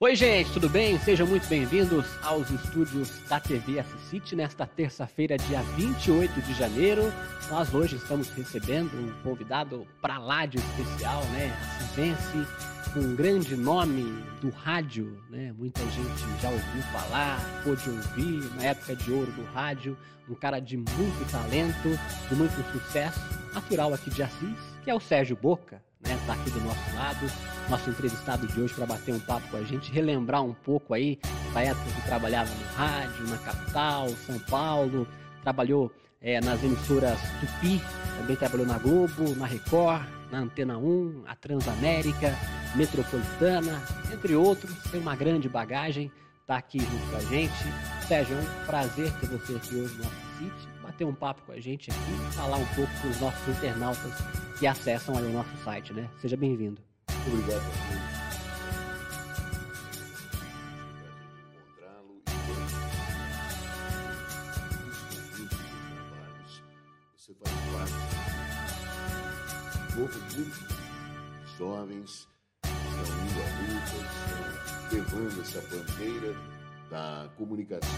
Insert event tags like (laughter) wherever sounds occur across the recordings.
Oi, gente, tudo bem? Sejam muito bem-vindos aos estúdios da TV City nesta terça-feira, dia 28 de janeiro. Nós hoje estamos recebendo um convidado para lá de especial, né? Cisense, um grande nome do rádio, né? Muita gente já ouviu falar, pôde ouvir na época de ouro do rádio, um cara de muito talento, de muito sucesso, natural aqui de Assis, que é o Sérgio Boca né, tá aqui do nosso lado, nosso entrevistado de hoje para bater um papo com a gente, relembrar um pouco aí da época que trabalhava no rádio, na capital, São Paulo, trabalhou é, nas emissoras Tupi, também trabalhou na Globo, na Record, na Antena 1, a Transamérica, Metropolitana, entre outros, tem uma grande bagagem, tá aqui junto com a gente. Sérgio, é um prazer ter você aqui hoje no nosso sítio, bater um papo com a gente aqui, falar um pouco com os nossos internautas que acessam aí o nosso site, né? Seja bem-vindo. Obrigado a todos. Você faz parte do povo muito jovens estão indo à luta, estão levando essa bandeira da comunicação,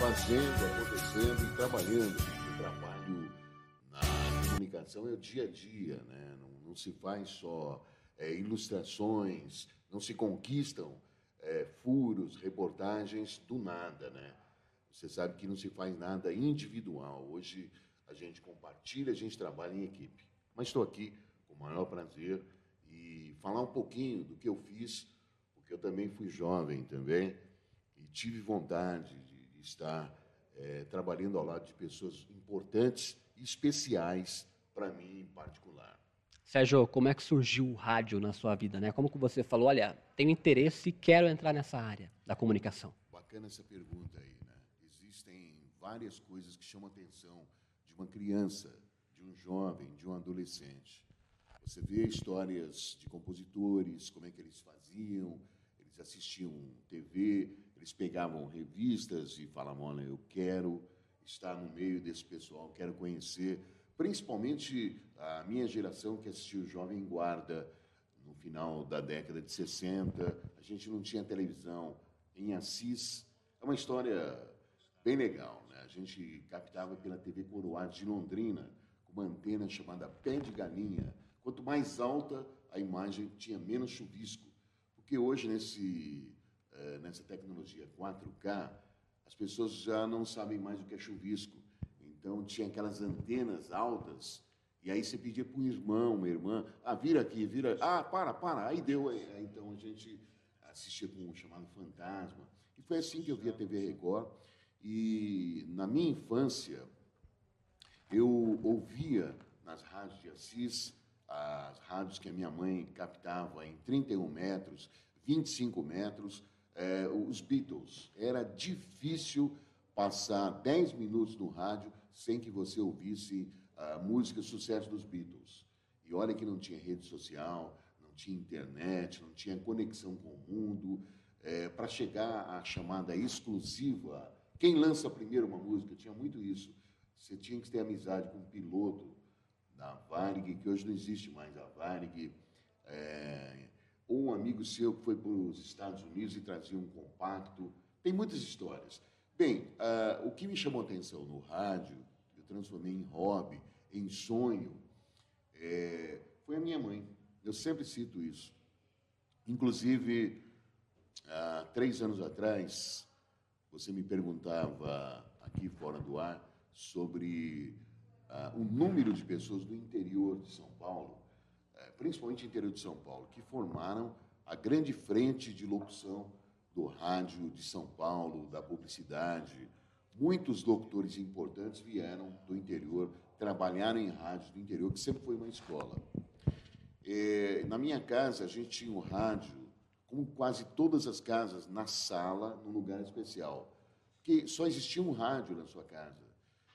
fazendo, acontecendo e trabalhando. O trabalho comunicação é o dia a dia, né? não, não se faz só é, ilustrações, não se conquistam é, furos, reportagens do nada. Né? Você sabe que não se faz nada individual. Hoje a gente compartilha, a gente trabalha em equipe. Mas estou aqui com o maior prazer e falar um pouquinho do que eu fiz, porque eu também fui jovem também e tive vontade estar é, trabalhando ao lado de pessoas importantes e especiais para mim em particular. Sérgio, como é que surgiu o rádio na sua vida, né? Como que você falou, olha, tenho interesse e quero entrar nessa área da comunicação? Bacana essa pergunta aí, né? Existem várias coisas que chamam a atenção de uma criança, de um jovem, de um adolescente. Você vê histórias de compositores, como é que eles faziam, eles assistiam TV, eles pegavam revistas e falavam, olha, eu quero estar no meio desse pessoal, quero conhecer principalmente a minha geração que assistiu Jovem Guarda no final da década de 60. A gente não tinha televisão em Assis. É uma história bem legal. Né? A gente captava pela TV Coroado de Londrina, com uma antena chamada Pé de Galinha. Quanto mais alta a imagem, tinha menos chuvisco. Porque hoje, nesse, nessa tecnologia 4K, as pessoas já não sabem mais o que é chuvisco. Então tinha aquelas antenas altas, e aí você pedia para um irmão, uma irmã, ah, vira aqui, vira, ah, para, para, aí deu. Aí, então a gente assistia com um chamado Fantasma. E foi assim que eu vi a TV Record. E na minha infância, eu ouvia nas rádios de Assis, as rádios que a minha mãe captava em 31 metros, 25 metros, eh, os Beatles. Era difícil passar 10 minutos no rádio sem que você ouvisse a música sucesso dos Beatles. E olha que não tinha rede social, não tinha internet, não tinha conexão com o mundo. É, Para chegar à chamada exclusiva, quem lança primeiro uma música, tinha muito isso. Você tinha que ter amizade com o piloto da Varig, que hoje não existe mais a Varig, é, ou um amigo seu que foi para os Estados Unidos e trazia um compacto. Tem muitas histórias. Bem, uh, o que me chamou atenção no rádio, eu transformei em hobby, em sonho, é, foi a minha mãe. Eu sempre cito isso. Inclusive, há três anos atrás, você me perguntava aqui fora do ar sobre uh, o número de pessoas do interior de São Paulo, principalmente interior de São Paulo, que formaram a grande frente de locução do rádio de São Paulo, da publicidade. Muitos locutores importantes vieram do interior, trabalharam em rádios do interior, que sempre foi uma escola. É, na minha casa, a gente tinha um rádio, como quase todas as casas, na sala, num lugar especial. Porque só existia um rádio na sua casa.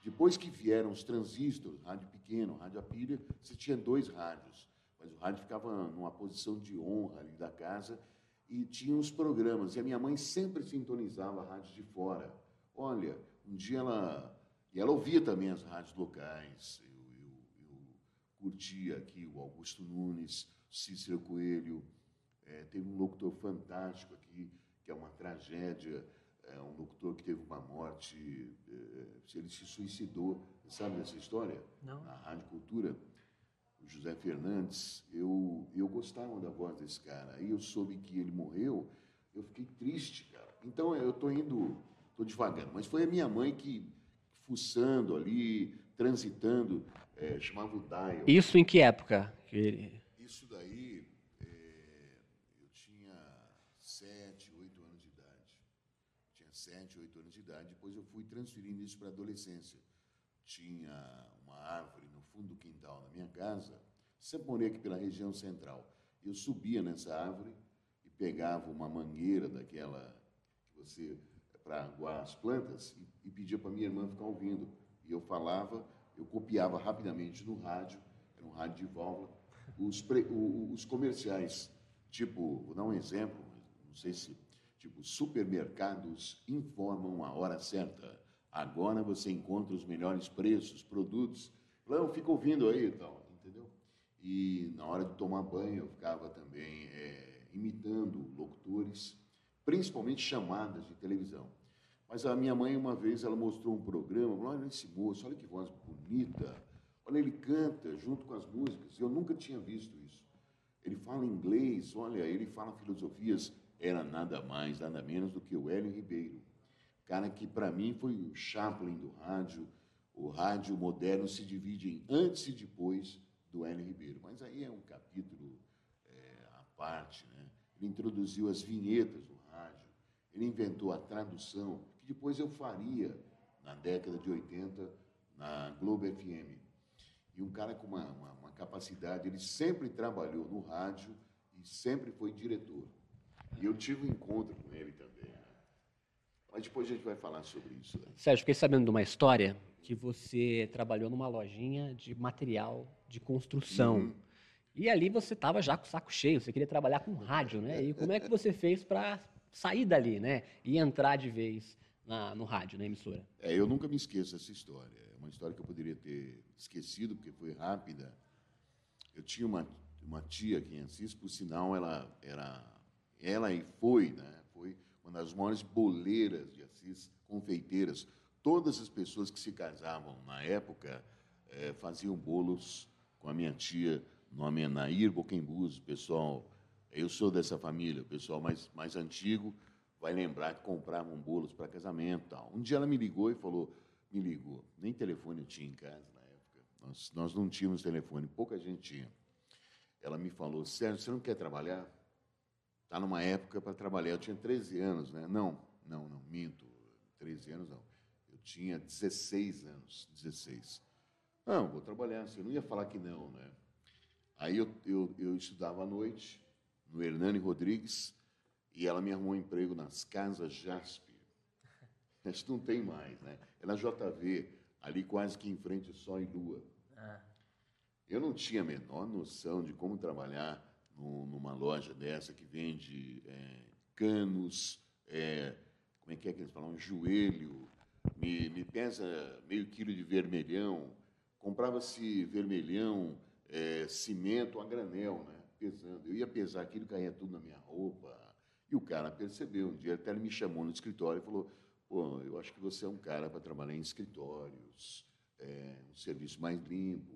Depois que vieram os transistores, rádio pequeno, rádio a pilha, você tinha dois rádios. Mas o rádio ficava numa posição de honra ali da casa e tinha os programas. E a minha mãe sempre sintonizava a rádio de fora. Olha, um dia ela. E ela ouvia também as rádios locais. Eu, eu, eu curtia aqui o Augusto Nunes, Cícero Coelho, É, teve um locutor fantástico aqui, que é uma tragédia, é um locutor que teve uma morte, é, ele se suicidou, sabe dessa história? Não. Na Rádio Cultura, José Fernandes, eu, eu gostava da voz desse cara. Aí eu soube que ele morreu, eu fiquei triste, cara. Então eu estou indo, estou devagando, mas foi a minha mãe que, fuçando ali, transitando, é, chamava o Dial. Isso em que época? Isso daí, é, eu tinha sete, oito anos de idade. Tinha sete, oito anos de idade. Depois eu fui transferindo isso para a adolescência. Tinha uma árvore no fundo do quintal da minha casa. Sempre morei aqui pela região central. Eu subia nessa árvore e pegava uma mangueira daquela que você para aguar as plantas e, e pedia para minha irmã ficar ouvindo. E eu falava, eu copiava rapidamente no rádio, era um rádio de válvula, os, pre, o, os comerciais. Tipo, vou dar um exemplo, não sei se. Tipo, supermercados informam a hora certa. Agora você encontra os melhores preços, produtos. Não, fica ouvindo aí e tal, entendeu? E na hora de tomar banho eu ficava também é, imitando locutores, principalmente chamadas de televisão. Mas a minha mãe, uma vez, ela mostrou um programa, falou, olha esse moço, olha que voz bonita, olha, ele canta junto com as músicas. Eu nunca tinha visto isso. Ele fala inglês, olha, ele fala filosofias. Era nada mais, nada menos do que o Hélio Ribeiro. Cara que, para mim, foi o Chaplin do rádio. O rádio moderno se divide em antes e depois do Hélio Ribeiro. Mas aí é um capítulo é, à parte, né? Ele introduziu as vinhetas do rádio, ele inventou a tradução, que depois eu faria na década de 80 na Globo FM. E um cara com uma, uma, uma capacidade, ele sempre trabalhou no rádio e sempre foi diretor. E eu tive um encontro com ele também. Mas depois a gente vai falar sobre isso. Né? Sérgio, fiquei sabendo de uma história que você trabalhou numa lojinha de material de construção. Uhum. E ali você estava já com o saco cheio, você queria trabalhar com rádio, né? E como é que você fez para sair dali, né? E entrar de vez na, no rádio, na emissora. É, eu nunca me esqueço dessa história. É uma história que eu poderia ter esquecido, porque foi rápida. Eu tinha uma, uma tia aqui em Assis, por sinal, ela era, ela e foi, né? Foi maiores boleiras de Assis, confeiteiras. Todas as pessoas que se casavam na época é, faziam bolos com a minha tia, nome é Nair Boquembus, pessoal. Eu sou dessa família, o pessoal mais, mais antigo vai lembrar que compravam bolos para casamento tal. Um dia ela me ligou e falou, me ligou, nem telefone eu tinha em casa na época, nós, nós não tínhamos telefone, pouca gente tinha. Ela me falou, Sérgio, você não quer trabalhar? Está numa época para trabalhar. Eu tinha 13 anos, né? Não, não, não, minto, 13 anos não. Eu tinha 16 anos, 16. Não, vou trabalhar, você não ia falar que não, né? Aí eu, eu, eu estudava à noite, no Hernani Rodrigues, e ela me arrumou um emprego nas Casas Jaspe. (laughs) Isso não tem mais, né? É na JV, ali quase que em frente Sol e Lua. Ah. Eu não tinha a menor noção de como trabalhar numa loja dessa que vende é, canos, é, como é que é que eles falam? Joelho, me, me pesa meio quilo de vermelhão. Comprava-se vermelhão, é, cimento a granel, né? Pesando. Eu ia pesar aquilo, caía tudo na minha roupa e o cara percebeu. Um dia até ele me chamou no escritório e falou: Pô, eu acho que você é um cara para trabalhar em escritórios, é, um serviço mais limpo.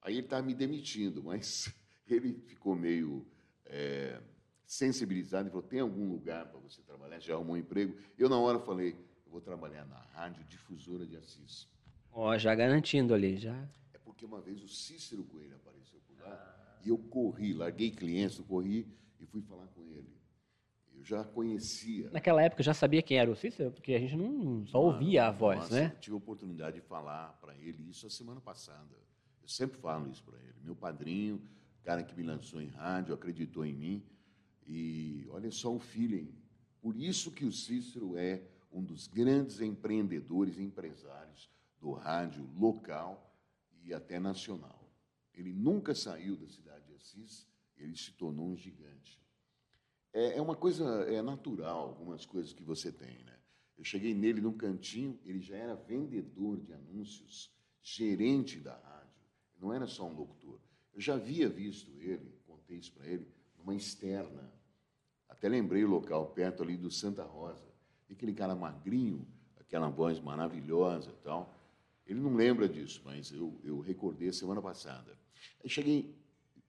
Aí ele estava me demitindo, (laughs) mas ele ficou meio é, sensibilizado e falou: tem algum lugar para você trabalhar? Já arrumou um emprego? Eu, na hora, falei: eu vou trabalhar na Rádio Difusora de Assis. Ó, oh, já garantindo ali, já. É porque uma vez o Cícero Coelho apareceu por lá ah. e eu corri, larguei clientes, eu corri e fui falar com ele já conhecia. Naquela época já sabia quem era o Cícero, porque a gente não só ouvia a voz, nossa, né? Eu tive a oportunidade de falar para ele isso a semana passada. Eu sempre falo isso para ele. Meu padrinho, cara que me lançou em rádio, acreditou em mim. E olha só o feeling. Por isso que o Cícero é um dos grandes empreendedores e empresários do rádio local e até nacional. Ele nunca saiu da cidade de Assis, ele se tornou um gigante é, é uma coisa é natural, algumas coisas que você tem, né? Eu cheguei nele num cantinho, ele já era vendedor de anúncios, gerente da rádio, não era só um locutor. Eu já havia visto ele, contei isso para ele, uma externa. Até lembrei o local, perto ali do Santa Rosa. E aquele cara magrinho, aquela voz maravilhosa e tal. Ele não lembra disso, mas eu, eu recordei a semana passada. Aí cheguei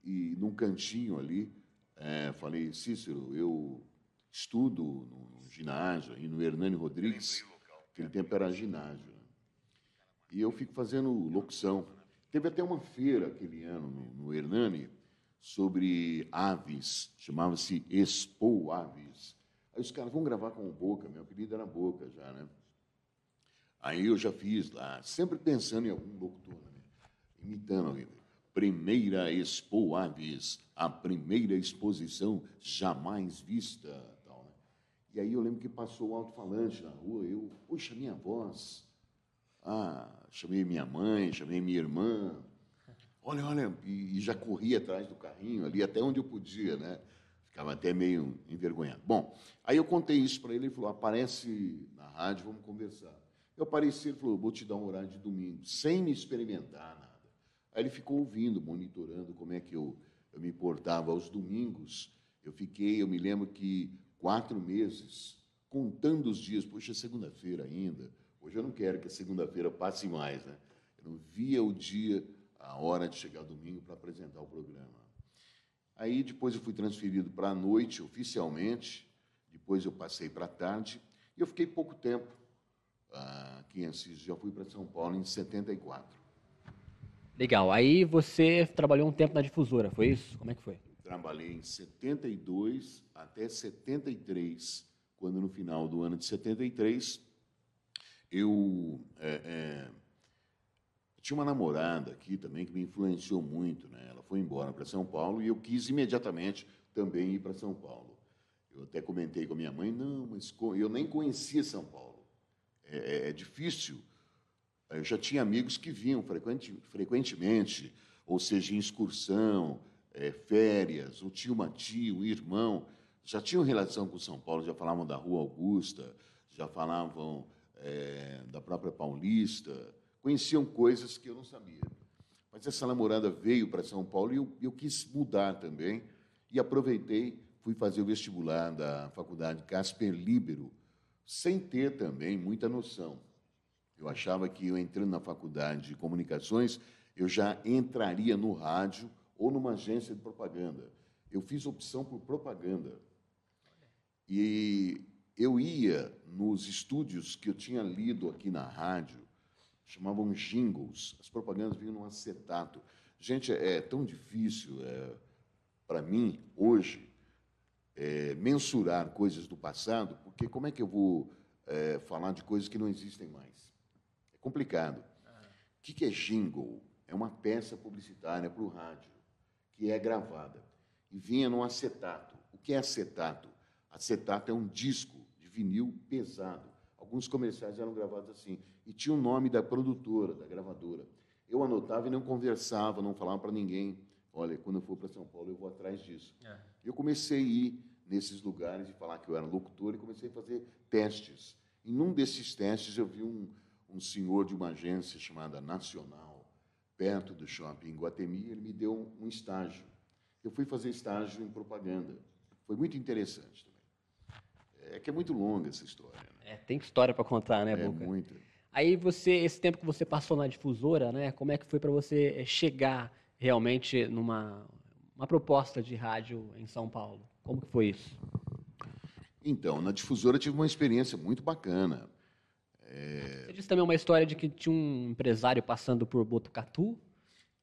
e, num cantinho ali, é, falei, Cícero, eu estudo no, no ginásio, aí no Hernani Rodrigues, aquele tempo era ginásio. Né? E eu fico fazendo locução. Teve até uma feira aquele ano no, no Hernani sobre aves, chamava-se Expo Aves. Aí os caras vão gravar com o Boca, meu apelido era Boca já, né? Aí eu já fiz lá, sempre pensando em algum locutor, né? imitando alguém. Primeira Expo Aves, a primeira exposição jamais vista. Tal, né? E aí eu lembro que passou o alto-falante na rua, eu, puxa, minha voz. Ah, chamei minha mãe, chamei minha irmã. Olha, olha, e, e já corri atrás do carrinho ali, até onde eu podia, né? Ficava até meio envergonhado. Bom, aí eu contei isso para ele, ele falou, aparece na rádio, vamos conversar. Eu apareci, ele falou, vou te dar um horário de domingo, sem me experimentar nada. Aí ele ficou ouvindo, monitorando como é que eu, eu me portava aos domingos. Eu fiquei, eu me lembro que quatro meses, contando os dias, poxa, é segunda-feira ainda. Hoje eu não quero que a segunda-feira passe mais, né? Eu não via o dia, a hora de chegar domingo para apresentar o programa. Aí depois eu fui transferido para a noite oficialmente, depois eu passei para a tarde, e eu fiquei pouco tempo aqui em Assis. Já fui para São Paulo em 74. Legal. Aí você trabalhou um tempo na difusora, foi isso? Como é que foi? Trabalhei em 72 até 73, quando no final do ano de 73 eu é, é, tinha uma namorada aqui também que me influenciou muito, né? Ela foi embora para São Paulo e eu quis imediatamente também ir para São Paulo. Eu até comentei com a minha mãe, não, mas eu nem conhecia São Paulo. É, é, é, difícil. Eu já tinha amigos que vinham frequente, frequentemente, ou seja, em excursão, é, férias, tinha uma tia, um irmão, já tinham relação com São Paulo, já falavam da Rua Augusta, já falavam é, própria Paulista, conheciam coisas que eu não sabia. Mas essa namorada veio para São Paulo e eu, eu quis mudar também, e aproveitei, fui fazer o vestibular da Faculdade Casper Libero, sem ter também muita noção. Eu achava que eu entrando na faculdade de comunicações, eu já entraria no rádio ou numa agência de propaganda. Eu fiz opção por propaganda. E eu ia nos estúdios que eu tinha lido aqui na rádio, chamavam jingles. As propagandas vinham num acetato. Gente, é tão difícil é, para mim, hoje, é, mensurar coisas do passado, porque como é que eu vou é, falar de coisas que não existem mais? É complicado. O que é jingle? É uma peça publicitária para o rádio, que é gravada e vinha num acetato. O que é acetato? Acetato é um disco vinil pesado. Alguns comerciais eram gravados assim. E tinha o nome da produtora, da gravadora. Eu anotava e não conversava, não falava para ninguém. Olha, quando eu for para São Paulo, eu vou atrás disso. É. Eu comecei a ir nesses lugares e falar que eu era locutor e comecei a fazer testes. E num desses testes eu vi um, um senhor de uma agência chamada Nacional, perto do shopping em Guatemi, ele me deu um, um estágio. Eu fui fazer estágio em propaganda. Foi muito interessante também. É que é muito longa essa história. Né? É, tem história para contar, né, Boca? É, muita. Aí você, esse tempo que você passou na difusora, né, como é que foi para você chegar realmente numa uma proposta de rádio em São Paulo? Como que foi isso? Então, na difusora tive uma experiência muito bacana. É... Você disse também uma história de que tinha um empresário passando por Botucatu?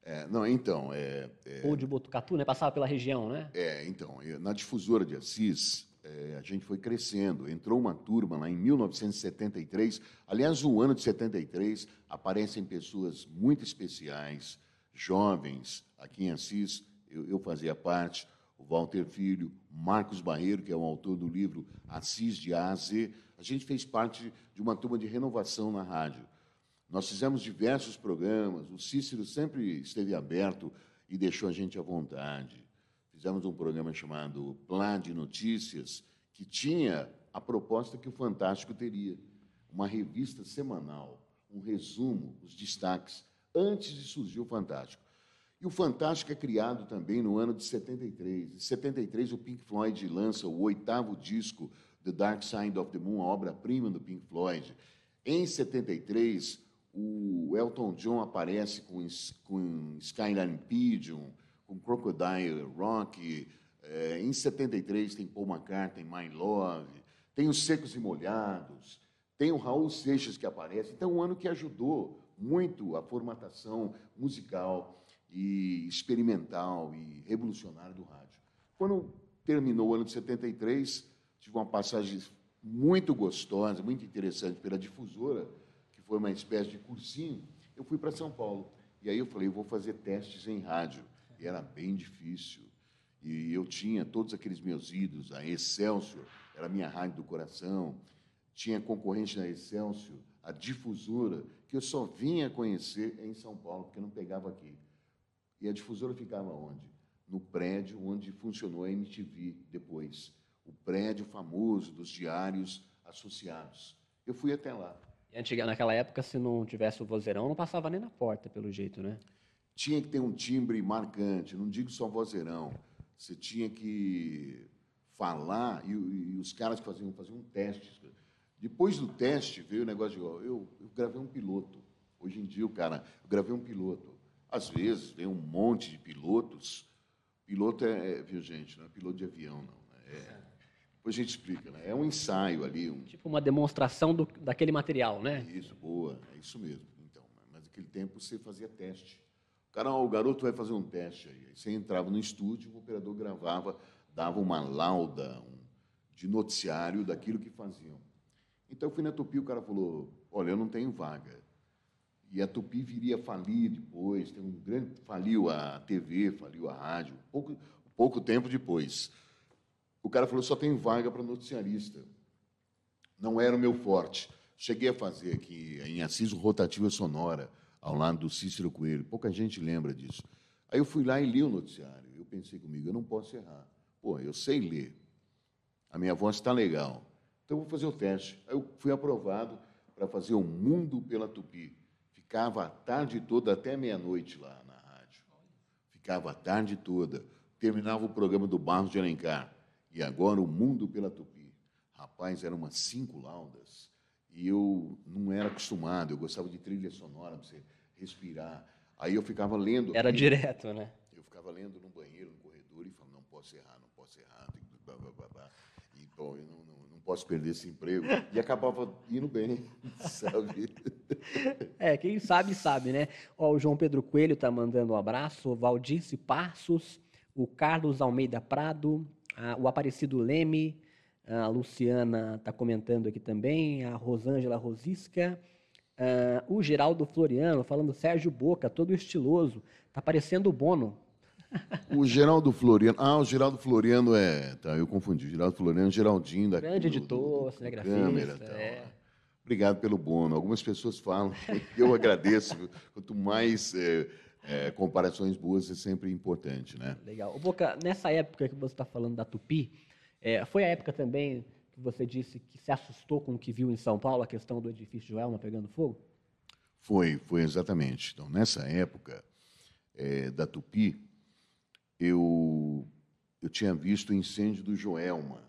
É, não, então. É, é... Ou de Botucatu, né? Passava pela região, né? É, então. Na difusora de Assis, é, a gente foi crescendo. Entrou uma turma lá em 1973. Aliás, o ano de 73 aparecem pessoas muito especiais, jovens, aqui em Assis. Eu, eu fazia parte o Walter Filho, Marcos Barreiro, que é o autor do livro Assis de A a Z. A gente fez parte de uma turma de renovação na rádio. Nós fizemos diversos programas, o Cícero sempre esteve aberto e deixou a gente à vontade. Fizemos um programa chamado Plá de Notícias, que tinha a proposta que o Fantástico teria, uma revista semanal, um resumo, os destaques, antes de surgir o Fantástico. E o Fantástico é criado também no ano de 73. Em 73, o Pink Floyd lança o oitavo disco, The Dark Side of the Moon, a obra-prima do Pink Floyd. Em 73, o Elton John aparece com, com Skyline Pigeon, com Crocodile Rock. É, em 73 tem Paul McCartney, My Love. Tem os Secos e Molhados. Tem o Raul Seixas que aparece. Então, um ano que ajudou muito a formatação musical e experimental e revolucionária do rádio. Quando terminou o ano de 73, tive uma passagem muito gostosa, muito interessante pela difusora, que foi uma espécie de cursinho. Eu fui para São Paulo. E aí eu falei, eu vou fazer testes em rádio. Era bem difícil. E eu tinha todos aqueles meus ídolos, a Excelsior, era a minha rádio do coração, tinha concorrente na Excelsior, a difusora, que eu só vinha conhecer em São Paulo, porque não pegava aqui. E a difusora ficava onde? No prédio onde funcionou a MTV depois. O prédio famoso dos diários associados. Eu fui até lá. Naquela época, se não tivesse o vozeirão, não passava nem na porta, pelo jeito, né? Tinha que ter um timbre marcante, não digo só vozeirão. Você tinha que falar, e, e os caras faziam, faziam um teste. Depois do teste, veio o negócio de. Eu, eu gravei um piloto. Hoje em dia, o cara, eu gravei um piloto. Às vezes, vem um monte de pilotos. Piloto é, é viu, gente, não é piloto de avião, não. É, depois a gente explica, né? É um ensaio ali. Um... Tipo uma demonstração do, daquele material, né? Isso, boa. É isso mesmo. Então, mas naquele tempo você fazia teste. Cara, o garoto vai fazer um teste aí. Você entrava no estúdio, o operador gravava, dava uma lauda um, de noticiário daquilo que faziam. Então eu fui na Tupi, o cara falou: Olha, eu não tenho vaga e a Tupi viria a falir depois, tem um grande, faliu a TV, faliu a rádio, pouco, pouco tempo depois. O cara falou, só tem vaga para noticiarista. Não era o meu forte. Cheguei a fazer aqui em Assis Rotativa Sonora, ao lado do Cícero Coelho. Pouca gente lembra disso. Aí eu fui lá e li o noticiário. Eu pensei comigo, eu não posso errar. Pô, eu sei ler. A minha voz está legal. Então eu vou fazer o teste. Aí eu fui aprovado para fazer o Mundo pela Tupi. Ficava a tarde toda até meia-noite lá na rádio. Ficava a tarde toda. Terminava o programa do Barros de Alencar. E agora o Mundo pela Tupi. Rapaz, eram umas cinco laudas. E eu não era acostumado. Eu gostava de trilha sonora para você respirar. Aí eu ficava lendo. Era direto, né? Eu ficava lendo no banheiro, no corredor, e falava, não posso errar, não posso errar. Blá, blá, blá, blá. E, bom, eu não, não posso perder esse emprego. E acabava indo bem, (laughs) sabe? É, quem sabe, sabe, né? Ó, o João Pedro Coelho tá mandando um abraço, o Valdice Passos, o Carlos Almeida Prado, a, o Aparecido Leme, a Luciana tá comentando aqui também, a Rosângela Rosisca, uh, o Geraldo Floriano falando Sérgio Boca, todo estiloso, tá parecendo o Bono. O Geraldo Floriano. Ah, o Geraldo Floriano é. Tá, eu confundi. Geraldo Floriano, Geraldinho da Grande do, editor, cinegrafista. Câmera, tá, é. Obrigado pelo bono. Algumas pessoas falam, (laughs) eu agradeço. Quanto mais é, é, comparações boas é sempre importante, né? Legal. Boca, nessa época que você está falando da Tupi, é, foi a época também que você disse que se assustou com o que viu em São Paulo, a questão do edifício Joelma pegando fogo? Foi, foi exatamente. Então, nessa época é, da Tupi, eu, eu tinha visto o incêndio do Joelma.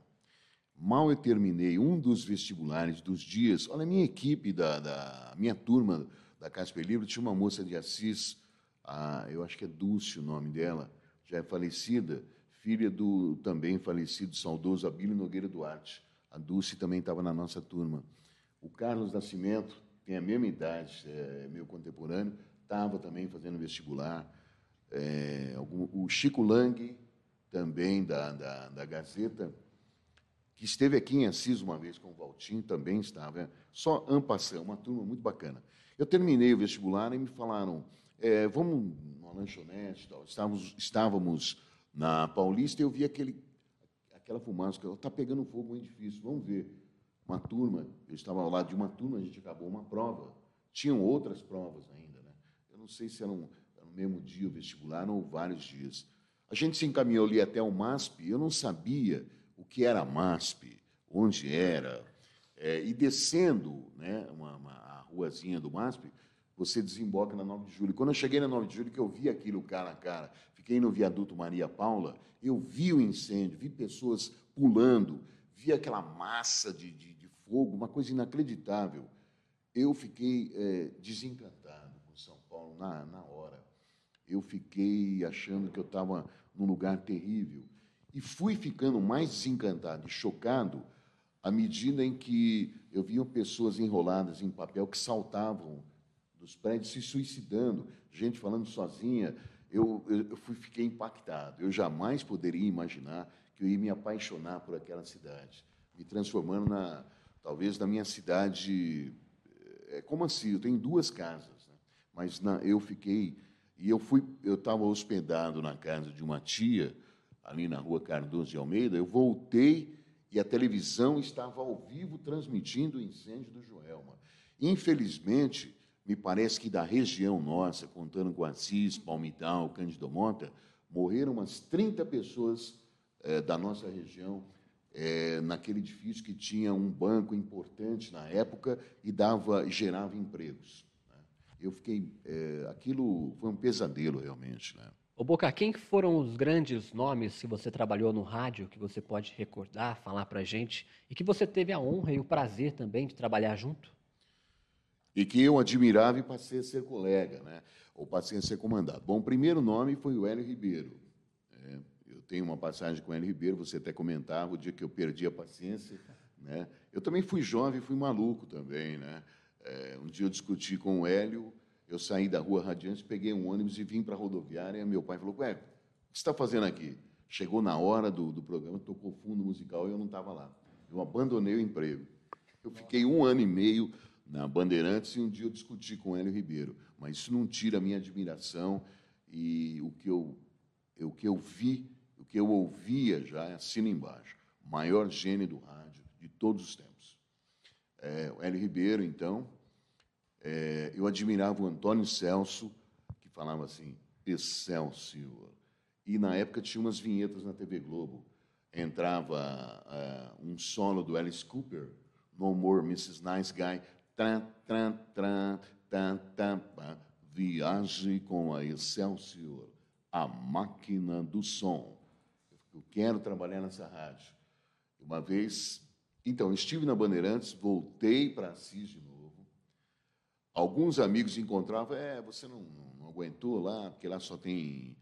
Mal eu terminei um dos vestibulares dos dias, olha, a minha equipe, da, da minha turma da Casper Livre, tinha uma moça de Assis, a, eu acho que é Dulce o nome dela, já é falecida, filha do também falecido saudoso Abílio Nogueira Duarte. A Dulce também estava na nossa turma. O Carlos Nascimento tem a mesma idade, é meu contemporâneo, estava também fazendo vestibular é, algum, o Chico Lang, também da, da, da, Gazeta, que esteve aqui em Assis uma vez com o Valtinho, também estava. É, só ampassão, uma turma muito bacana. Eu terminei o vestibular e me falaram, é, vamos numa lanchonete, tal. Estávamos, estávamos na Paulista eu vi aquele, aquela fumaça, está pegando fogo muito difícil, vamos ver. Uma turma, eu estava ao lado de uma turma, a gente acabou uma prova. Tinham outras provas ainda, né? Eu não sei se eram mesmo dia o vestibular ou vários dias. A gente se encaminhou ali até o MASP, eu não sabia o que era MASP, onde era, é, e descendo né, uma, uma, a ruazinha do MASP, você desemboca na 9 de julho. Quando eu cheguei na 9 de julho, que eu vi aquilo cara a cara, fiquei no viaduto Maria Paula, eu vi o incêndio, vi pessoas pulando, vi aquela massa de, de, de fogo, uma coisa inacreditável. Eu fiquei é, desencantado com São Paulo na, na hora. Eu fiquei achando que eu estava num lugar terrível. E fui ficando mais desencantado e chocado à medida em que eu via pessoas enroladas em papel que saltavam dos prédios se suicidando, gente falando sozinha. Eu, eu fui, fiquei impactado. Eu jamais poderia imaginar que eu ia me apaixonar por aquela cidade, me transformando na talvez na minha cidade. É, como assim? Eu tenho duas casas, né? mas na, eu fiquei e eu fui, eu estava hospedado na casa de uma tia ali na rua Cardoso de Almeida. Eu voltei e a televisão estava ao vivo transmitindo o incêndio do Joelma. Infelizmente, me parece que da região nossa, contando com Assis, Palmital, Cândido Monta, morreram umas 30 pessoas é, da nossa região é, naquele edifício que tinha um banco importante na época e dava gerava empregos. Né? Eu fiquei, é, aquilo foi um pesadelo realmente, né? Ô Boca, quem foram os grandes nomes que você trabalhou no rádio, que você pode recordar, falar para gente, e que você teve a honra e o prazer também de trabalhar junto? E que eu admirava e passei a ser colega, né? ou passei a ser comandado. Bom, o primeiro nome foi o Hélio Ribeiro. É, eu tenho uma passagem com o Hélio Ribeiro, você até comentava o dia que eu perdi a paciência. Né? Eu também fui jovem, fui maluco também. Né? É, um dia eu discuti com o Hélio, eu saí da rua Radiante, peguei um ônibus e vim para a rodoviária. E meu pai falou: Ué, o que você está fazendo aqui? Chegou na hora do, do programa, tocou fundo musical e eu não estava lá. Eu abandonei o emprego. Eu fiquei um ano e meio na Bandeirantes e um dia eu discuti com Hélio Ribeiro. Mas isso não tira a minha admiração e o que eu, o que eu vi, o que eu ouvia já é assina embaixo. Maior gênio do rádio de todos os tempos. É, o Hélio Ribeiro, então, é, eu admirava o Antônio Celso, que falava assim, Excelsior. E na época tinha umas vinhetas na TV Globo. Entrava uh, um solo do Alice Cooper, No More Mrs. Nice Guy, tran, tran, tran, tan, tan, viaje com a Excelsior, a máquina do som. Eu quero trabalhar nessa rádio. Uma vez, então, estive na Bandeirantes, voltei para Assis de novo Alguns amigos encontravam, é, você não, não aguentou lá, porque lá só tem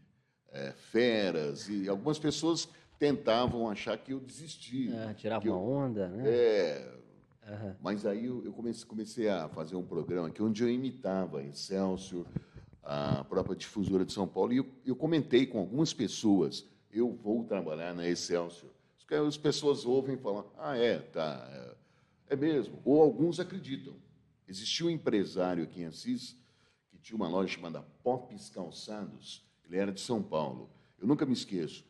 é, feras, e algumas pessoas tentavam achar que eu desisti. Ah, tirava uma onda, né? É. Uhum. Mas aí eu, comecei, comecei, a fazer um programa aqui onde eu imitava Excelsior, a própria difusora de São Paulo, e eu, eu comentei com algumas pessoas, eu vou trabalhar na Excelsior. As pessoas ouvem e falam, ah, é, tá, é, é mesmo. Ou alguns acreditam. Existia um empresário aqui em Assis que tinha uma loja chamada Pops Calçados. Ele era de São Paulo. Eu nunca me esqueço.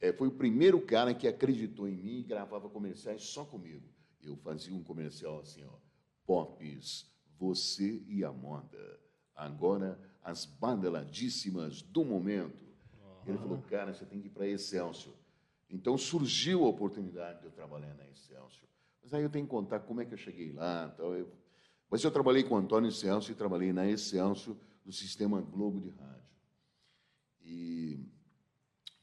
É, foi o primeiro cara que acreditou em mim e gravava comerciais só comigo. Eu fazia um comercial assim, ó. Pops, você e a moda. Agora as badaladíssimas do momento. Uhum. Ele falou, cara, você tem que ir para Excelsior. Então surgiu a oportunidade de eu trabalhar na Excelsior. Mas aí eu tenho que contar como é que eu cheguei lá. Então eu mas eu trabalhei com Antônio Celso e trabalhei na Excelso do Sistema Globo de Rádio. E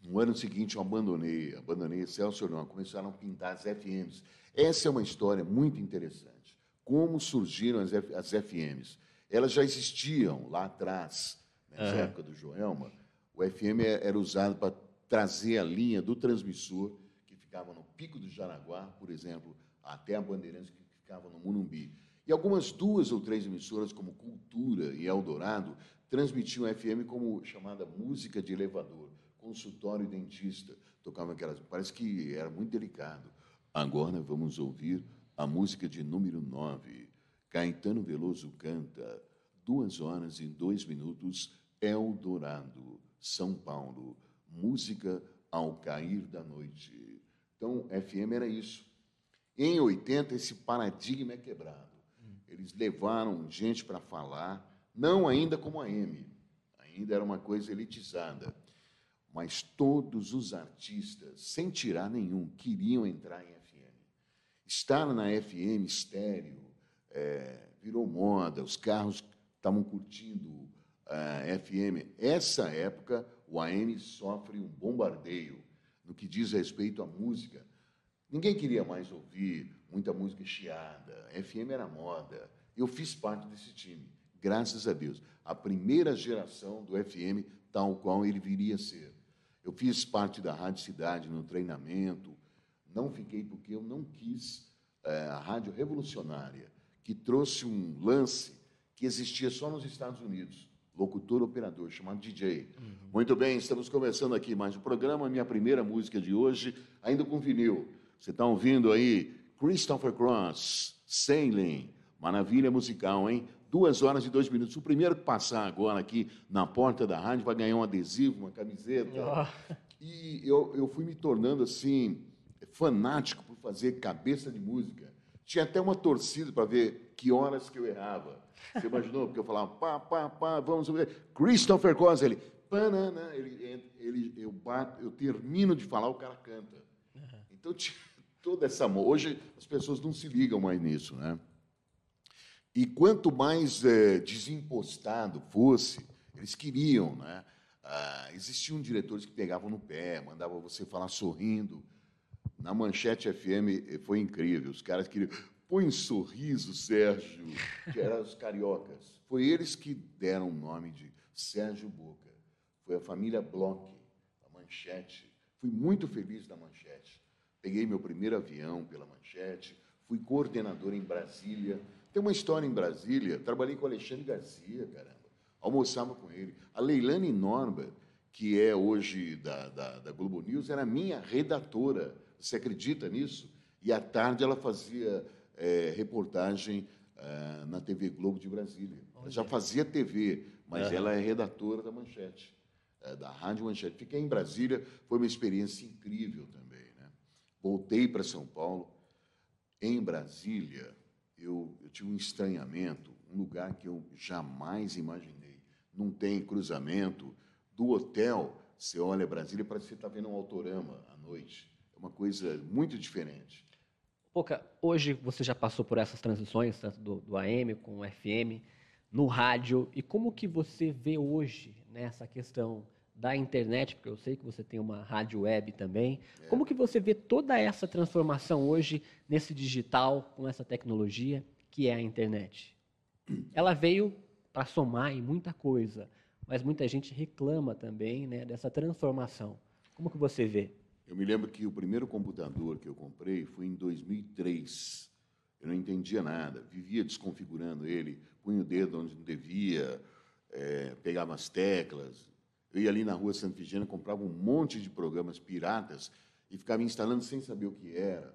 no ano seguinte eu abandonei, abandonei Excelso, não, começaram a pintar as FMs. Essa é uma história muito interessante. Como surgiram as, F, as FMs? Elas já existiam lá atrás, nessa uhum. época do Joelma. O FM é, era usado para trazer a linha do transmissor, que ficava no Pico do Jaraguá, por exemplo, até a Bandeirantes, que ficava no Munumbi. E algumas duas ou três emissoras, como Cultura e Eldorado, transmitiam FM como chamada música de elevador, consultório dentista. Tocavam aquelas. Parece que era muito delicado. Agora vamos ouvir a música de número 9. Caetano Veloso canta. Duas horas e dois minutos, Eldorado, São Paulo. Música ao cair da noite. Então, FM era isso. Em 80, esse paradigma é quebrado. Eles levaram gente para falar, não ainda como a M, ainda era uma coisa elitizada, mas todos os artistas, sem tirar nenhum, queriam entrar em FM. Estar na FM estéreo é, virou moda, os carros estavam curtindo a uh, FM. Essa época, o AM sofre um bombardeio no que diz respeito à música. Ninguém queria mais ouvir muita música chiada, FM era moda. Eu fiz parte desse time, graças a Deus. A primeira geração do FM, tal qual ele viria a ser. Eu fiz parte da Rádio Cidade no treinamento, não fiquei porque eu não quis é, a rádio revolucionária, que trouxe um lance que existia só nos Estados Unidos, locutor operador, chamado DJ. Uhum. Muito bem, estamos começando aqui mais um programa, minha primeira música de hoje, ainda com vinil. Você está ouvindo aí Christopher Cross, Sailing, maravilha musical, hein? Duas horas e dois minutos. O primeiro que passar agora aqui na porta da rádio vai ganhar um adesivo, uma camiseta. Oh. E eu, eu fui me tornando assim fanático por fazer cabeça de música. Tinha até uma torcida para ver que horas que eu errava. Você imaginou? Porque eu falava, pá, pá, pá, vamos ver. Christopher Cross, ele, panana, ele, ele, eu, bato, eu termino de falar, o cara canta. Então, tinha (laughs) toda essa. Hoje as pessoas não se ligam mais nisso, né? E quanto mais é, desimpostado fosse, eles queriam, né? Ah, existiam diretores que pegavam no pé, mandavam você falar sorrindo. Na Manchete FM eh, foi incrível. Os caras queriam. Põe um sorriso, Sérgio, que eram os cariocas. Foi eles que deram o nome de Sérgio Boca. Foi a família Bloch, a Manchete. Fui muito feliz na Manchete. Peguei meu primeiro avião pela Manchete, fui coordenador em Brasília. Tem uma história em Brasília, trabalhei com Alexandre Garcia, caramba. Almoçava com ele. A Leilane Norma, que é hoje da, da, da Globo News, era minha redatora você acredita nisso? E à tarde ela fazia é, reportagem é, na TV Globo de Brasília. Ela já fazia TV, mas uhum. ela é redatora da Manchete, é, da Rádio Manchete. Fiquei em Brasília, foi uma experiência incrível também. Né? Voltei para São Paulo. Em Brasília, eu, eu tive um estranhamento, um lugar que eu jamais imaginei. Não tem cruzamento. Do hotel, você olha Brasília, parece que você está vendo um autorama à noite uma coisa muito diferente. Pouca, hoje você já passou por essas transições, tanto do, do AM com o FM, no rádio, e como que você vê hoje nessa questão da internet, porque eu sei que você tem uma rádio web também, é. como que você vê toda essa transformação hoje nesse digital, com essa tecnologia que é a internet? Ela veio para somar em muita coisa, mas muita gente reclama também né, dessa transformação. Como que você vê? Eu me lembro que o primeiro computador que eu comprei foi em 2003. Eu não entendia nada, vivia desconfigurando ele, punha o dedo onde não devia, é, pegava as teclas. Eu ia ali na rua Santa Figênia, comprava um monte de programas piratas e ficava instalando sem saber o que era.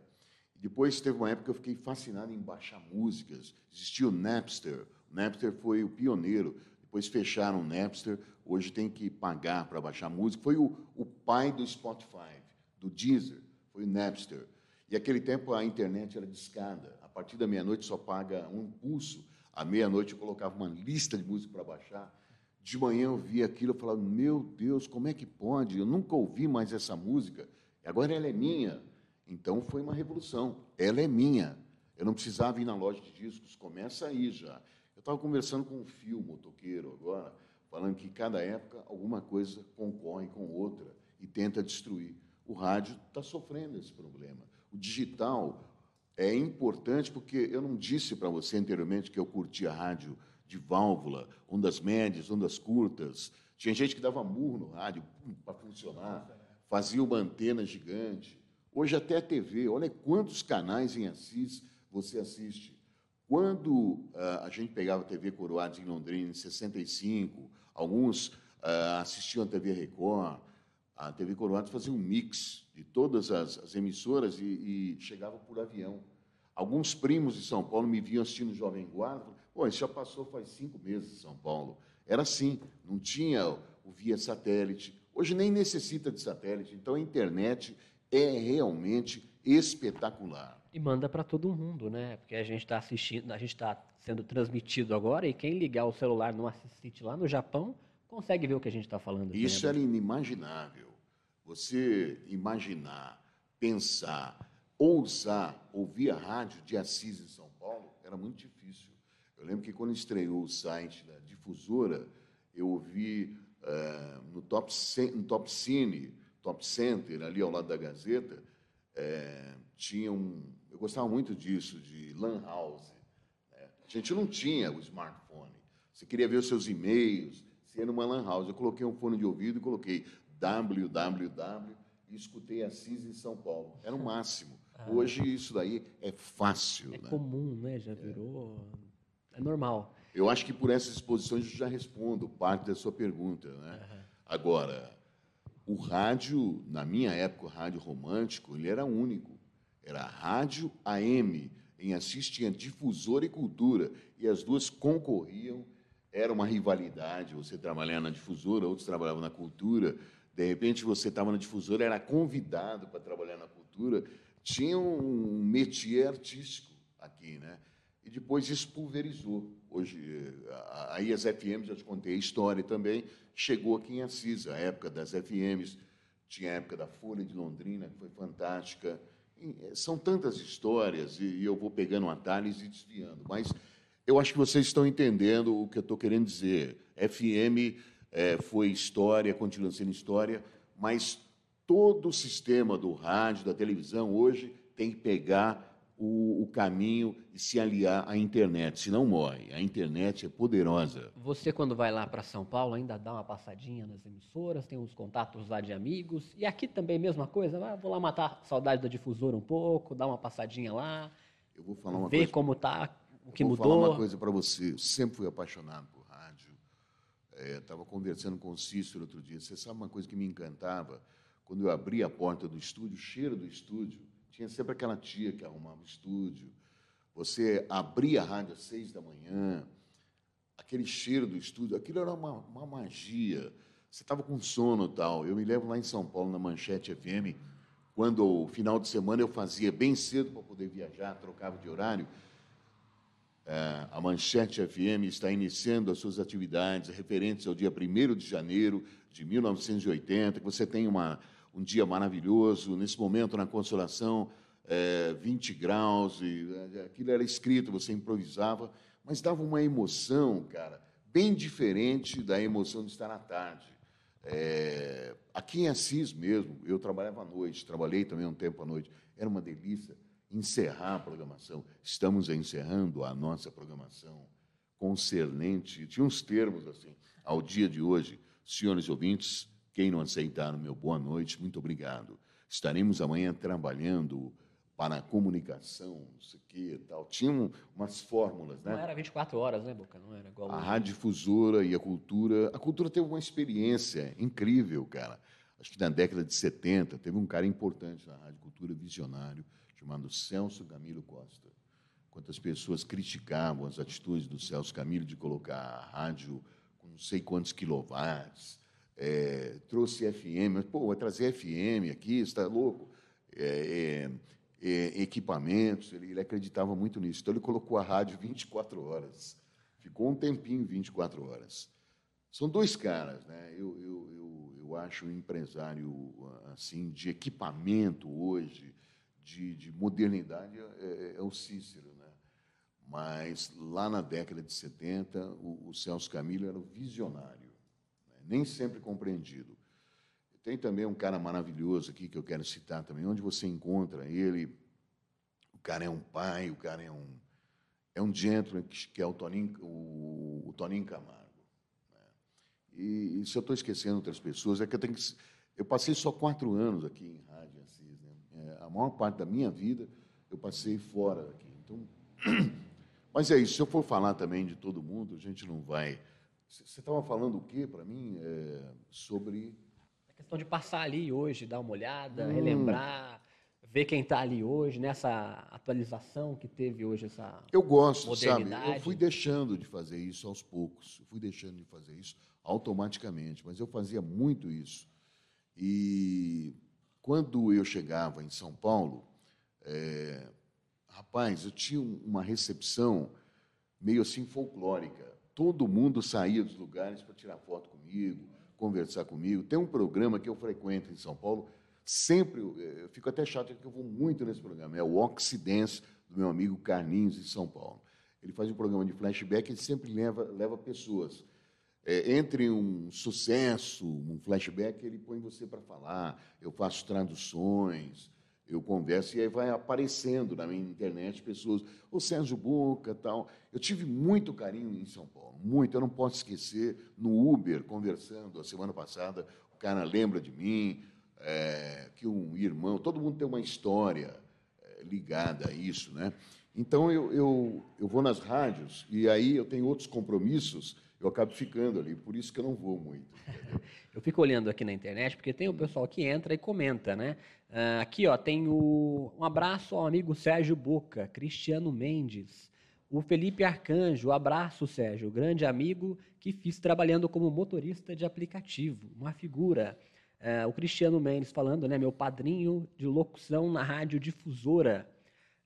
Depois teve uma época que eu fiquei fascinado em baixar músicas. Existia o Napster. O Napster foi o pioneiro. Depois fecharam o Napster. Hoje tem que pagar para baixar música. Foi o, o pai do Spotify do Deezer, foi o Napster. E aquele tempo a internet era discada. A partir da meia-noite só paga um pulso. À meia-noite eu colocava uma lista de música para baixar. De manhã eu via aquilo e falava: Meu Deus, como é que pode? Eu nunca ouvi mais essa música. Agora ela é minha. Então foi uma revolução. Ela é minha. Eu não precisava ir na loja de discos. Começa aí já. Eu estava conversando com um fio motoqueiro agora, falando que cada época alguma coisa concorre com outra e tenta destruir. O rádio está sofrendo esse problema. O digital é importante porque eu não disse para você anteriormente que eu curtia rádio de válvula, ondas médias, ondas curtas. Tinha gente que dava murro no rádio para funcionar, fazia uma antena gigante. Hoje até a TV, olha quantos canais em Assis você assiste. Quando uh, a gente pegava a TV Coroados em Londrina, em 65, alguns uh, assistiam a TV Record, a TV Coroados fazia um mix de todas as, as emissoras e, e, chegava por avião. Alguns primos de São Paulo me viam assistindo Jovem Guarda. Pô, isso já passou faz cinco meses em São Paulo. Era assim, não tinha o via satélite. Hoje nem necessita de satélite. Então a internet é realmente espetacular. E manda para todo mundo, né? Porque a gente está assistindo, a gente está sendo transmitido agora e quem ligar o celular no assiste lá no Japão consegue ver o que a gente está falando. Isso né? era inimaginável. Você imaginar, pensar, ousar ouvir a rádio de Assis em São Paulo era muito difícil. Eu lembro que quando estreou o site da difusora, eu ouvi uh, no, top, no Top Cine, Top Center, ali ao lado da Gazeta, é, tinha um. Eu gostava muito disso, de Lan House. Né? A gente não tinha o smartphone. Você queria ver os seus e-mails, você ia numa Lan House. Eu coloquei um fone de ouvido e coloquei www e escutei Assis em São Paulo. Era o máximo. Ah. Hoje isso daí é fácil. É né? comum, né? Já virou. É. é normal. Eu acho que por essas exposições eu já respondo parte da sua pergunta. Né? Uhum. Agora, o rádio, na minha época, o rádio romântico, ele era único. Era rádio AM. Em Assis tinha difusora e cultura. E as duas concorriam. Era uma rivalidade. Você trabalhava na difusora, outros trabalhavam na cultura. De repente, você estava na difusora, era convidado para trabalhar na cultura. Tinha um métier artístico aqui, né? E depois isso pulverizou. Hoje, aí as FMs, eu te contei a história também, chegou aqui em Assis, a época das FMs, tinha a época da Folha de Londrina, que foi fantástica. Eh, são tantas histórias, e eu vou pegando atalhos e desviando, mas eu acho que vocês estão entendendo o que eu estou querendo dizer. FM é, foi história, continua sendo história, mas todo o sistema do rádio, da televisão, hoje tem que pegar o, o, caminho e se aliar à internet, senão morre. A internet é poderosa. Você, quando vai lá para São Paulo, ainda dá uma passadinha nas emissoras, tem uns contatos lá de amigos. E aqui também, mesma coisa? Ah, vou lá matar a saudade da difusora um pouco, dar uma passadinha lá. Eu vou falar uma ver coisa. como está, o que mudou. Vou falar uma coisa para você. Eu sempre fui apaixonado por rádio. Estava é, conversando com o Cícero outro dia. Você sabe uma coisa que me encantava? Quando eu abri a porta do estúdio, o cheiro do estúdio tinha sempre aquela tia que arrumava o estúdio. Você abria a rádio às seis da manhã, aquele cheiro do estúdio, aquilo era uma, uma magia. Você estava com sono tal. Eu me lembro lá em São Paulo, na Manchete FM, quando o final de semana eu fazia bem cedo para poder viajar, trocava de horário. É, a Manchete FM está iniciando as suas atividades referentes ao dia 1 de janeiro de 1980, que você tem uma um dia maravilhoso, nesse momento na Consolação, é, 20 graus, e é, aquilo era escrito, você improvisava, mas dava uma emoção, cara, bem diferente da emoção de estar à tarde. É, aqui em Assis mesmo, eu trabalhava à noite, trabalhei também um tempo à noite, era uma delícia encerrar a programação. Estamos encerrando a nossa programação concernente, tinha uns termos assim, ao dia de hoje. Senhores ouvintes, quem não aceitar o meu boa noite, muito obrigado. Estaremos amanhã trabalhando para a comunicação, não sei o que tal. Tinham umas fórmulas, né? Não era 24 horas, né, Boca? Não era igual. A radiodifusora e a cultura. A cultura teve uma experiência incrível, cara. Acho que na década de 70 teve um cara importante na Rádio Cultura, visionário, chamado Celso Camilo Costa. Quantas pessoas criticavam as atitudes do Celso Camilo de colocar a rádio com não sei quantos quilowatts, é, trouxe FM, pô, vai trazer FM aqui, está louco? É, é, é, equipamentos, ele, ele, acreditava muito nisso. Então, ele colocou a rádio 24 horas. Ficou um tempinho 24 horas. São dois caras, né? Eu, eu, eu, eu acho um empresário assim de equipamento hoje, de, de modernidade, é, é, é o Cícero, né? Mas lá na década de 70, o, o Celso Camilo era o visionário nem sempre compreendido. Tem também um cara maravilhoso aqui que eu quero citar também, onde você encontra ele. O cara é um pai, o cara é um é um gentleman que é o Toninho, o, o Toninho Camargo. Né? E, e, se eu estou esquecendo outras pessoas, é que eu tenho que. Eu passei só quatro anos aqui em rádio Assis. Né? É, a maior parte da minha vida eu passei fora daqui. Então, (clears throat) mas é isso. Se eu for falar também de todo mundo, a gente não vai você estava falando o quê para mim é, sobre. A questão de passar ali hoje, dar uma olhada, hum. relembrar, ver quem está ali hoje, nessa atualização que teve hoje essa. Eu gosto, sabe? Eu fui deixando de fazer isso aos poucos. Eu fui deixando de fazer isso automaticamente, mas eu fazia muito isso. E quando eu chegava em São Paulo, é, rapaz, eu tinha uma recepção meio assim folclórica todo mundo saía dos lugares para tirar foto comigo, conversar comigo. Tem um programa que eu frequento em São Paulo, sempre, eh, eu fico até chato porque eu vou muito nesse programa, é o Oxidance, do meu amigo Carlinhos, em São Paulo. ele faz um programa de flashback, ele sempre leva, leva pessoas. É, entre um sucesso, um flashback, ele põe você para falar, eu faço traduções, eu converso e aí vai aparecendo na minha internet pessoas, o Sérgio Boca tal. Eu tive muito carinho em São Paulo, muito. Eu não posso esquecer, no Uber, conversando a semana passada, o cara lembra de mim, é, que um irmão, todo mundo tem uma história é, ligada a isso, né? Então eu, eu, eu vou nas rádios e aí eu tenho outros compromissos, eu acabo ficando ali, por isso que eu não vou muito. (laughs) eu fico olhando aqui na internet, porque tem o pessoal que entra e comenta, né? Uh, aqui, ó, tem o, um abraço ao amigo Sérgio Boca, Cristiano Mendes, o Felipe Arcanjo, abraço, Sérgio, grande amigo que fiz trabalhando como motorista de aplicativo, uma figura. Uh, o Cristiano Mendes falando, né, meu padrinho de locução na rádio difusora.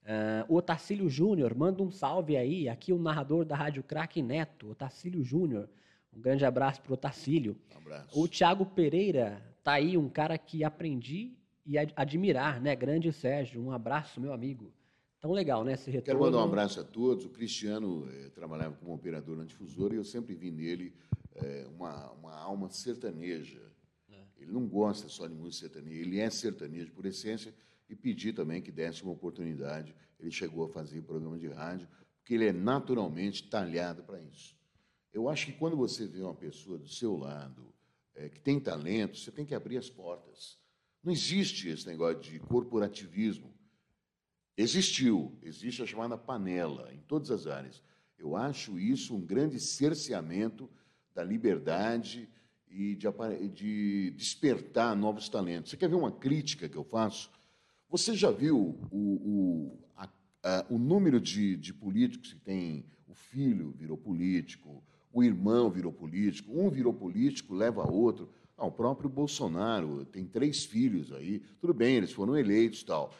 Uh, o Otacílio Júnior, manda um salve aí. Aqui o narrador da Rádio Crack Neto, Otacílio Júnior. Um grande abraço para o Otacílio. Um abraço. O Thiago Pereira, tá aí, um cara que aprendi e ad admirar, né? Grande Sérgio, um abraço, meu amigo. Tão legal, né? Esse retorno. Quero mandar um abraço a todos. O Cristiano eh, trabalhava como operador na difusora e eu sempre vi nele eh, uma, uma alma sertaneja. É. Ele não gosta só de música sertaneja, ele é sertanejo por essência e pedi também que desse uma oportunidade. Ele chegou a fazer programa de rádio, porque ele é naturalmente talhado para isso. Eu acho que quando você vê uma pessoa do seu lado é, que tem talento, você tem que abrir as portas. Não existe esse negócio de corporativismo. Existiu, existe a chamada panela em todas as áreas. Eu acho isso um grande cerceamento da liberdade e de, de despertar novos talentos. Você quer ver uma crítica que eu faço? Você já viu o, o, a, a, o número de, de políticos que tem o filho virou político, o irmão virou político, um virou político, leva outro. Ah, o próprio Bolsonaro tem três filhos aí, tudo bem, eles foram eleitos tal.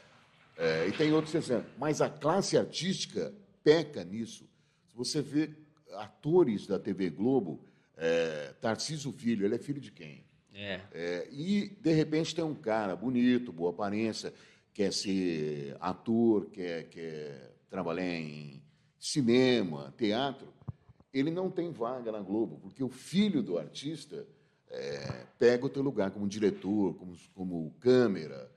É, e tem outros exemplos. Mas a classe artística peca nisso. Se você vê atores da TV Globo, é, Tarcísio Filho, ele é filho de quem? É. é. E, de repente, tem um cara bonito, boa aparência, quer ser ator, quer, quer trabalhar em cinema, teatro, ele não tem vaga na Globo, porque o filho do artista é, pega o teu lugar como diretor, como, como câmera.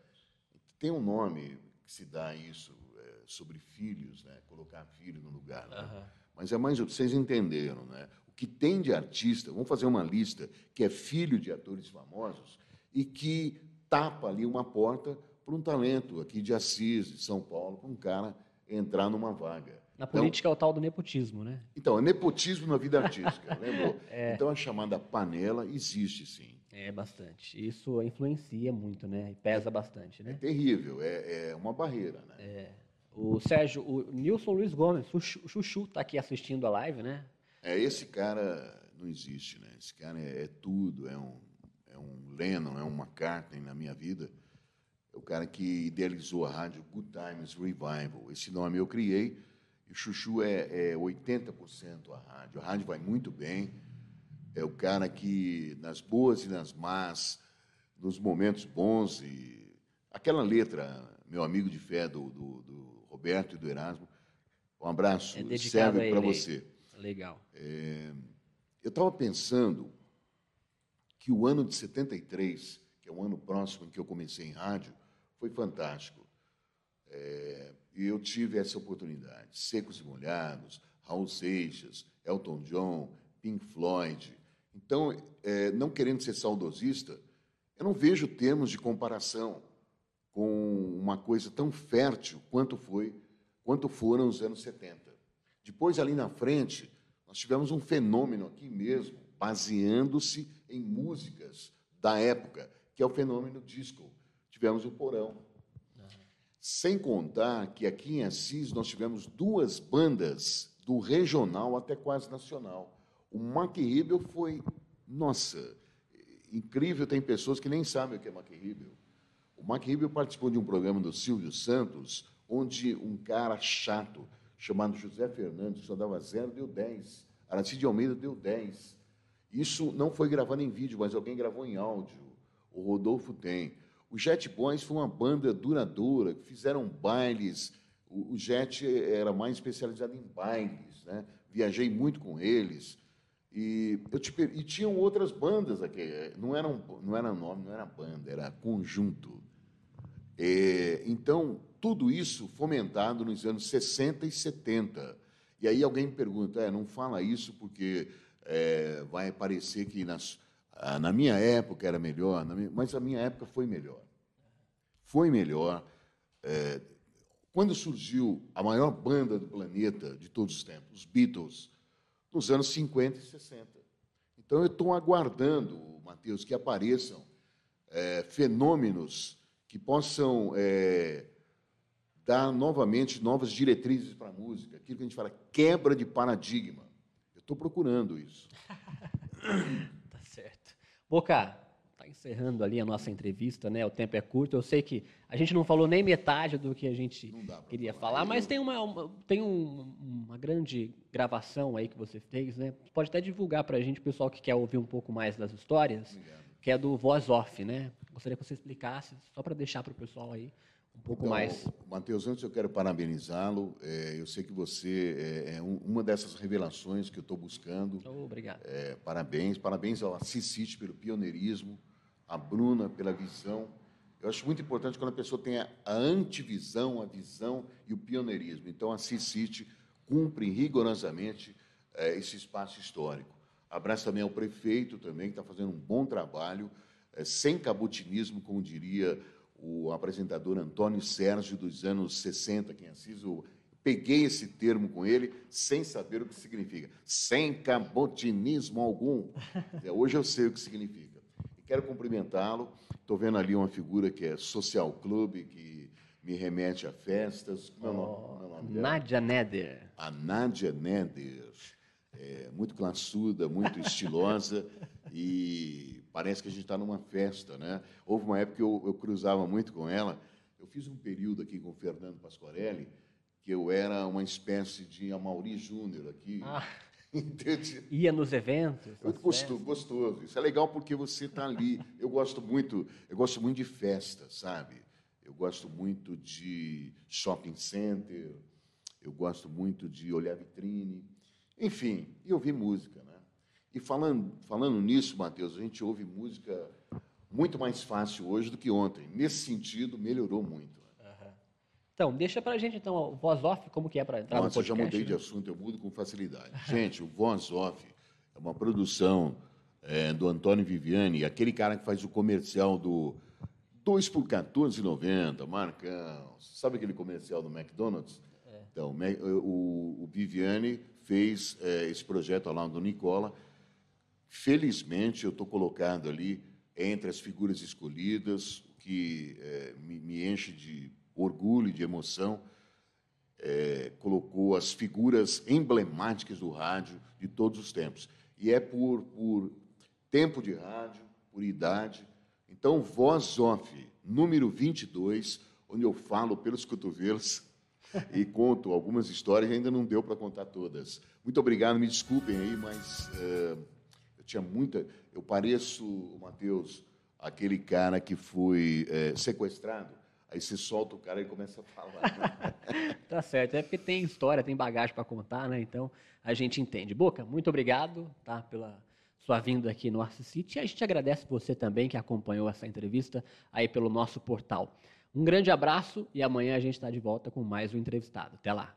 Tem um nome que se dá isso é, sobre filhos, né? colocar filho no lugar. Né? Uhum. Mas é mais, vocês entenderam, né? O que tem de artista, vamos fazer uma lista, que é filho de atores famosos e que tapa ali uma porta para um talento aqui de Assis, de São Paulo, para um cara entrar numa vaga. Na política então, é o tal do nepotismo, né? Então, é nepotismo na vida artística, (laughs) lembrou? É. Então, a chamada panela existe, sim. É, bastante. Isso influencia muito, né? E pesa bastante, né? É terrível, é, é uma barreira, né? É. O Sérgio, o Nilson Luiz Gomes, o Chuchu está aqui assistindo a live, né? É, esse cara não existe, né? Esse cara é, é tudo, é um, é um Lennon, é uma McCartney na minha vida é o cara que idealizou a rádio Good Times Revival. Esse nome eu criei, e o Chuchu é, é 80% a rádio. A rádio vai muito bem, é o cara que, nas boas e nas más, nos momentos bons, e aquela letra, meu amigo de fé, do, do, do Roberto e do Erasmo, um abraço, é serve para você. Legal. É, eu estava pensando que o ano de 73, que é o ano próximo em que eu comecei em rádio, foi fantástico. É, e eu tive essa oportunidade. Secos e Molhados, Raul Seixas, Elton John, Pink Floyd. Então, é, não querendo ser saudosista, eu não vejo termos de comparação com uma coisa tão fértil quanto foi, quanto foram os anos 70. Depois, ali na frente, nós tivemos um fenômeno aqui mesmo, baseando-se em músicas da época, que é o fenômeno disco tivemos o porão. Sem contar que aqui em Assis nós tivemos duas bandas do regional até quase nacional. O Maquirrível foi, nossa, incrível, tem pessoas que nem sabem o que é Maquirrível. O Maquirrível participou de um programa do Silvio Santos, onde um cara chato, chamado José Fernandes, só dava zero, deu 10. Aracide Almeida deu 10. Isso não foi gravado em vídeo, mas alguém gravou em áudio. O Rodolfo tem. Os Jet Boys foi uma banda duradoura, que fizeram bailes, O, Jet era mais especializado em bailes, né? Viajei muito com eles. E, eu te, e tinham outras bandas aqui. Não era, um, não era nome, não era banda, era conjunto. É, então, tudo isso fomentado nos anos 60 e 70. E aí alguém me pergunta, é, não fala isso porque é, vai parecer que nas, ah, na minha época era melhor, mas a minha época foi melhor. Foi melhor. É, quando surgiu a maior banda do planeta de todos os tempos, os Beatles, nos anos 50 e 60. Então, eu estou aguardando, Matheus, que apareçam é, fenômenos que possam é, dar novamente novas diretrizes para a música, aquilo que a gente fala, quebra de paradigma. Eu estou procurando isso. (laughs) Boca, tá encerrando ali a nossa entrevista, né? O tempo é curto. Eu sei que a gente não falou nem metade do que a gente queria falar, falar mas tem, uma, uma tem um, uma grande gravação aí que você fez, né? Pode até divulgar para a gente, o pessoal que quer ouvir um pouco mais das histórias, Obrigado. que é do Voz Off, né? Gostaria que você explicasse, só para deixar para o pessoal aí um pouco então, mais. Matheus, antes eu quero parabenizá-lo. É, eu sei que você é, é um, uma dessas revelações que eu estou buscando. Oh, obrigado. É, parabéns. Parabéns ao Assis City pelo pioneirismo, a Bruna pela visão. Eu acho muito importante quando a pessoa tem a, a antivisão, a visão e o pioneirismo. Então, a City cumpre rigorosamente é, esse espaço histórico. Abraço também ao prefeito, também, que está fazendo um bom trabalho, é, sem cabutinismo, como diria o apresentador Antônio Sérgio dos anos 60, quem eu peguei esse termo com ele sem saber o que significa, sem cabotinismo algum. Hoje eu sei o que significa. E quero cumprimentá-lo. Estou vendo ali uma figura que é Social Club, que me remete a festas. Como é o nome, oh, nome Nádia Neder. A Nádia Neder. É, muito classuda, muito estilosa (laughs) e parece que a gente está numa festa, né? Houve uma época que eu, eu, cruzava muito com ela. Eu fiz um período aqui com o Fernando Pasquarelli que eu era uma espécie de Amaury Júnior aqui. Ah, (laughs) ia nos eventos? Gostoso, gostoso. Isso é legal porque você está ali. Eu gosto muito, eu gosto muito de festa, sabe? Eu gosto muito de shopping center. Eu gosto muito de olhar vitrine. Enfim, e ouvir música? E falando, falando nisso, Matheus, a gente ouve música muito mais fácil hoje do que ontem. Nesse sentido, melhorou muito. Uhum. Então, deixa para a gente, então, o Voz Off, como que é para entrar Nossa, no podcast? eu já mudei né? de assunto, eu mudo com facilidade. (laughs) gente, o Voz Off é uma produção é, do Antônio Viviani, aquele cara que faz o comercial do 2 por 14,90, Marcão. Sabe aquele comercial do McDonald's? É. Então, o, o Viviani fez é, esse projeto ao lado do Nicola, Felizmente, eu estou colocado ali entre as figuras escolhidas, o que é, me, me, enche de orgulho e de emoção. É, colocou as figuras emblemáticas do rádio de todos os tempos. E é por, por tempo de rádio, por idade. Então, Voz Off, número 22, onde eu falo pelos cotovelos (laughs) e conto algumas histórias, ainda não deu para contar todas. Muito obrigado, me desculpem aí, mas. Uh, eu tinha muita. Eu pareço, Mateus, aquele cara que foi é, sequestrado. Aí você solta o cara e começa a falar. Né? (laughs) tá certo. É porque tem história, tem bagagem para contar, né? Então a gente entende. Boca, muito obrigado tá, pela sua vinda aqui no Arce City. E a gente agradece você também que acompanhou essa entrevista aí pelo nosso portal. Um grande abraço e amanhã a gente está de volta com mais um entrevistado. Até lá.